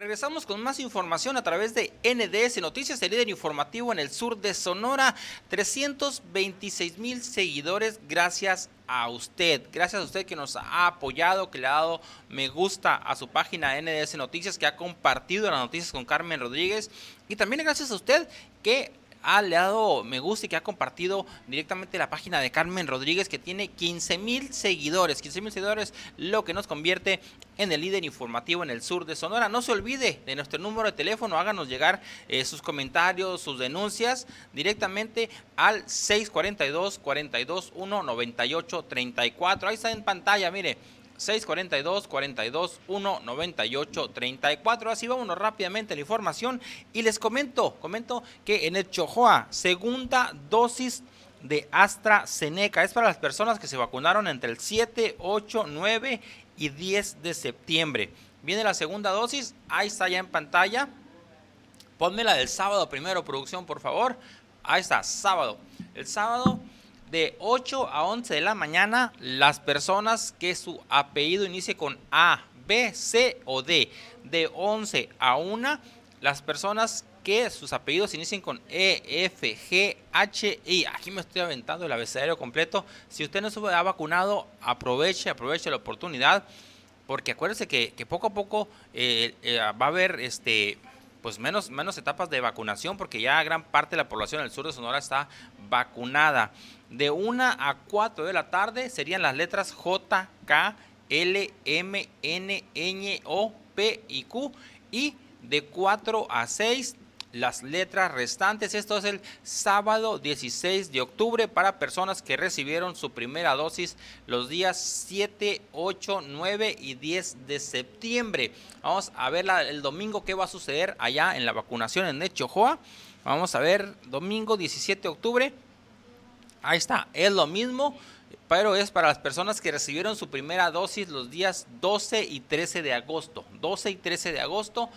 Regresamos con más información a través de NDS Noticias, el líder informativo en el sur de Sonora. 326 mil seguidores gracias a usted. Gracias a usted que nos ha apoyado, que le ha dado me gusta a su página NDS Noticias, que ha compartido las noticias con Carmen Rodríguez. Y también gracias a usted que ha le dado me gusta y que ha compartido directamente la página de Carmen Rodríguez que tiene 15 mil seguidores. 15 mil seguidores, lo que nos convierte en el líder informativo en el sur de Sonora. No se olvide de nuestro número de teléfono, háganos llegar eh, sus comentarios, sus denuncias directamente al 642 421 98 34. Ahí está en pantalla, mire. 642 42 1 98 34. Así vámonos rápidamente a la información y les comento, comento que en el Chojoa, segunda dosis de AstraZeneca es para las personas que se vacunaron entre el 7, 8, 9 y 10 de septiembre. Viene la segunda dosis, ahí está ya en pantalla. Ponme la del sábado primero, producción, por favor. Ahí está, sábado. El sábado de 8 a 11 de la mañana las personas que su apellido inicie con A, B, C o D. De 11 a 1 las personas que sus apellidos inicien con E, F, G, H, I. Aquí me estoy aventando el abecedario completo. Si usted no se ha vacunado, aproveche, aproveche la oportunidad. Porque acuérdese que, poco a poco eh, eh, va a haber este pues menos, menos etapas de vacunación porque ya gran parte de la población del sur de Sonora está vacunada. De 1 a 4 de la tarde serían las letras J, K, L, M, N, Ñ, O, P y Q. Y de 4 a 6 las letras restantes. Esto es el sábado 16 de octubre para personas que recibieron su primera dosis los días 7, 8, 9 y 10 de septiembre. Vamos a ver el domingo qué va a suceder allá en la vacunación en Nechojoa. Vamos a ver domingo 17 de octubre Ahí está, es lo mismo, pero es para las personas que recibieron su primera dosis los días 12 y 13 de agosto. 12 y 13 de agosto,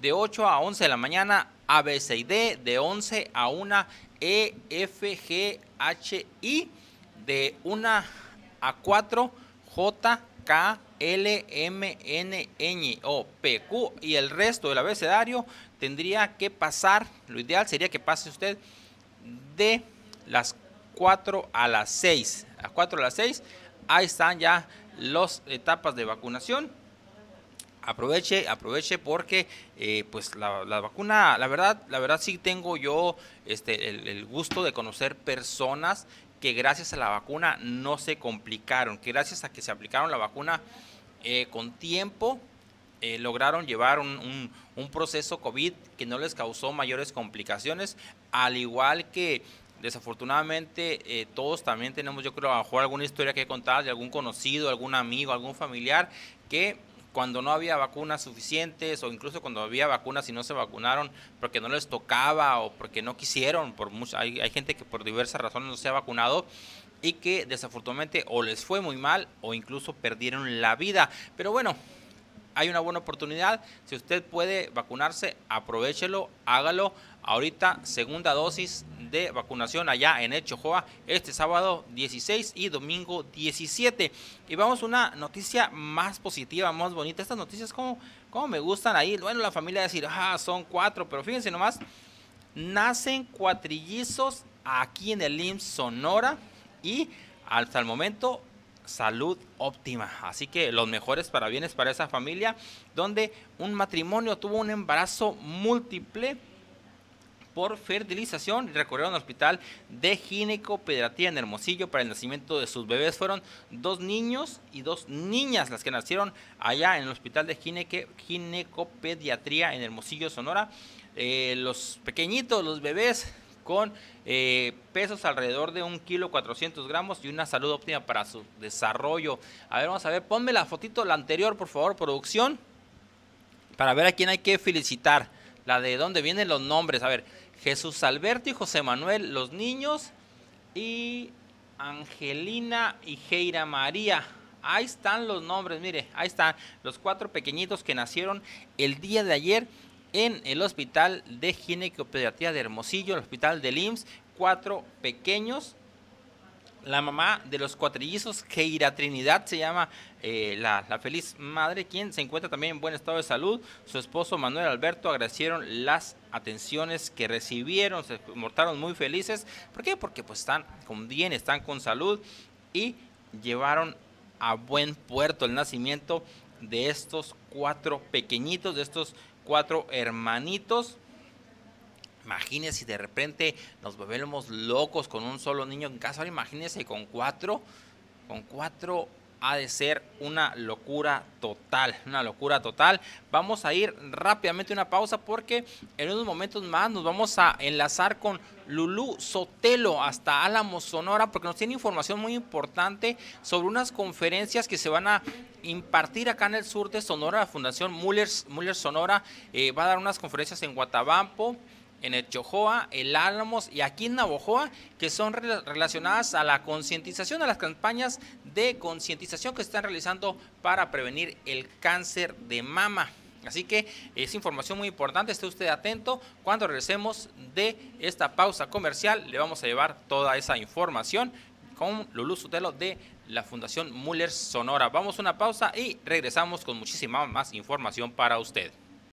de 8 a 11 de la mañana, A, B, C D, de 11 a 1, E, F, G, H, I, de 1 a 4, J, K, L, M, N, O, P, Q y el resto del abecedario tendría que pasar, lo ideal sería que pase usted de las 4 a las 6. A 4 a las 6, ahí están ya las etapas de vacunación. Aproveche, aproveche porque eh, pues la, vacuna, la verdad, la verdad sí tengo yo este, el, gusto de conocer personas que gracias a la vacuna no se complicaron, que gracias a que se aplicaron la vacuna eh, con tiempo, eh, lograron llevar un, un, proceso COVID que no les causó mayores complicaciones, al igual que desafortunadamente todos también tenemos, yo creo, a lo mejor alguna historia que contar de algún conocido, algún amigo, algún familiar que cuando no había vacunas suficientes o incluso cuando había vacunas y no se vacunaron porque no les tocaba o porque no quisieron, por hay, hay gente que por diversas razones no se ha vacunado y que desafortunadamente o les fue muy mal o incluso perdieron la vida. Pero bueno, hay una buena oportunidad. Si usted puede vacunarse, aprovechelo, hágalo. Ahorita, segunda dosis de vacunación allá en Echojoa, este sábado 16 y domingo 17. Y vamos a una noticia más positiva, más bonita. Estas noticias, como me gustan ahí. Bueno, la familia decir, ah, son cuatro, pero fíjense nomás, nacen cuatrillizos aquí en el IMSS Sonora y hasta el momento salud óptima. Así que los mejores parabienes para esa familia, donde un matrimonio tuvo un embarazo múltiple por fertilización y recorrieron al hospital de ginecopediatría en Hermosillo para el nacimiento de sus bebés. Fueron dos niños y dos niñas las que nacieron allá en el hospital de ginecopediatría en Hermosillo, Sonora. Eh, los pequeñitos, los bebés, con eh, pesos alrededor de un kilo 400 gramos y una salud óptima para su desarrollo. A ver, vamos a ver, ponme la fotito, la anterior, por favor, producción, para ver a quién hay que felicitar. La de dónde vienen los nombres. A ver, Jesús Alberto y José Manuel, los niños, y Angelina y Geira María. Ahí están los nombres, mire, ahí están los cuatro pequeñitos que nacieron el día de ayer en el Hospital de Ginecopediatría de Hermosillo, el Hospital de IMSS, cuatro pequeños la mamá de los cuatrillizos, Keira Trinidad, se llama eh, la, la, feliz madre, quien se encuentra también en buen estado de salud. Su esposo Manuel Alberto agradecieron las atenciones que recibieron, se mortaron muy felices. ¿Por qué? Porque pues están con bien, están con salud y llevaron a buen puerto el nacimiento de estos cuatro pequeñitos, de estos cuatro hermanitos Imagínense si de repente nos volvemos locos con un solo niño en casa. Ahora imagínense con cuatro. Con cuatro ha de ser una locura total, una locura total. Vamos a ir rápidamente una pausa porque en unos momentos más nos vamos a enlazar con Lulú Sotelo hasta Álamo, Sonora, porque nos tiene información muy importante sobre unas conferencias que se van a impartir acá en el sur de Sonora. La Fundación Muller, Sonora eh, va a dar unas conferencias en Guatabampo en el Chojoa, el Álamos y aquí en Navojoa, que son relacionadas a la concientización, a las campañas de concientización que están realizando para prevenir el cáncer de mama. Así que es información muy importante, esté usted atento. Cuando regresemos de esta pausa comercial, le vamos a llevar toda esa información con Lulú Sutelo de la Fundación Muller Sonora. Vamos a una pausa y regresamos con muchísima más información para usted.